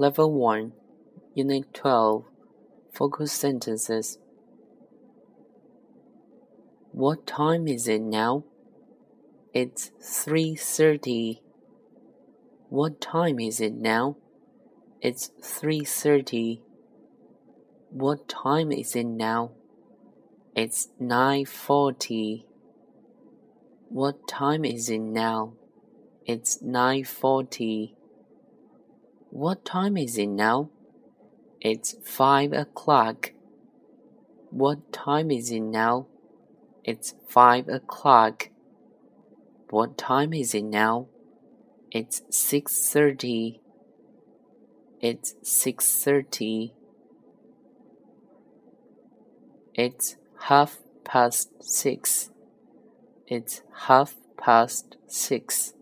Level 1, Unit 12, Focus Sentences. What time is it now? It's 3:30. What time is it now? It's 3:30. What time is it now? It's 9:40. What time is it now? It's 9:40. What time is it now? It's five o'clock. What time is it now? It's five o'clock. What time is it now? It's six thirty. It's six thirty. It's half past six. It's half past six.